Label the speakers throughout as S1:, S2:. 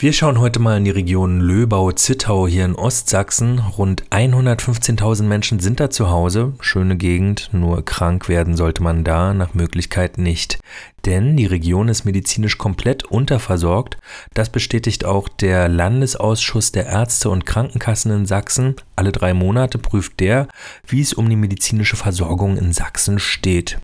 S1: Wir schauen heute mal in die Region Löbau-Zittau hier in Ostsachsen. Rund 115.000 Menschen sind da zu Hause. Schöne Gegend, nur krank werden sollte man da nach Möglichkeit nicht. Denn die Region ist medizinisch komplett unterversorgt. Das bestätigt auch der Landesausschuss der Ärzte und Krankenkassen in Sachsen. Alle drei Monate prüft der, wie es um die medizinische Versorgung in Sachsen steht.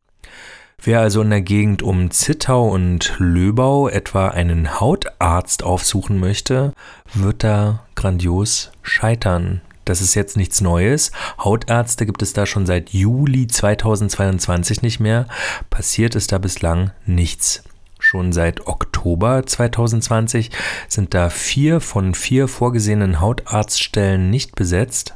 S1: Wer also in der Gegend um Zittau und Löbau etwa einen Hautarzt aufsuchen möchte, wird da grandios scheitern. Das ist jetzt nichts Neues. Hautärzte gibt es da schon seit Juli 2022 nicht mehr. Passiert ist da bislang nichts. Schon seit Oktober 2020 sind da vier von vier vorgesehenen Hautarztstellen nicht besetzt.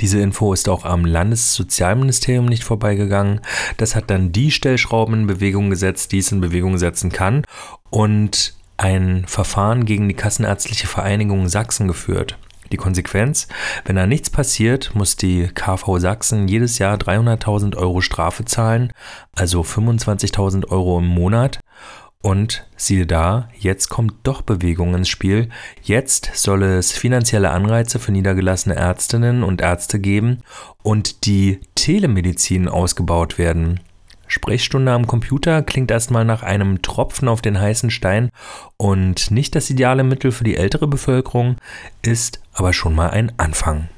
S1: Diese Info ist auch am Landessozialministerium nicht vorbeigegangen. Das hat dann die Stellschrauben in Bewegung gesetzt, die es in Bewegung setzen kann und ein Verfahren gegen die Kassenärztliche Vereinigung Sachsen geführt. Die Konsequenz, wenn da nichts passiert, muss die KV Sachsen jedes Jahr 300.000 Euro Strafe zahlen, also 25.000 Euro im Monat. Und siehe da, jetzt kommt doch Bewegung ins Spiel. Jetzt soll es finanzielle Anreize für niedergelassene Ärztinnen und Ärzte geben und die Telemedizin ausgebaut werden. Sprechstunde am Computer klingt erstmal nach einem Tropfen auf den heißen Stein und nicht das ideale Mittel für die ältere Bevölkerung, ist aber schon mal ein Anfang.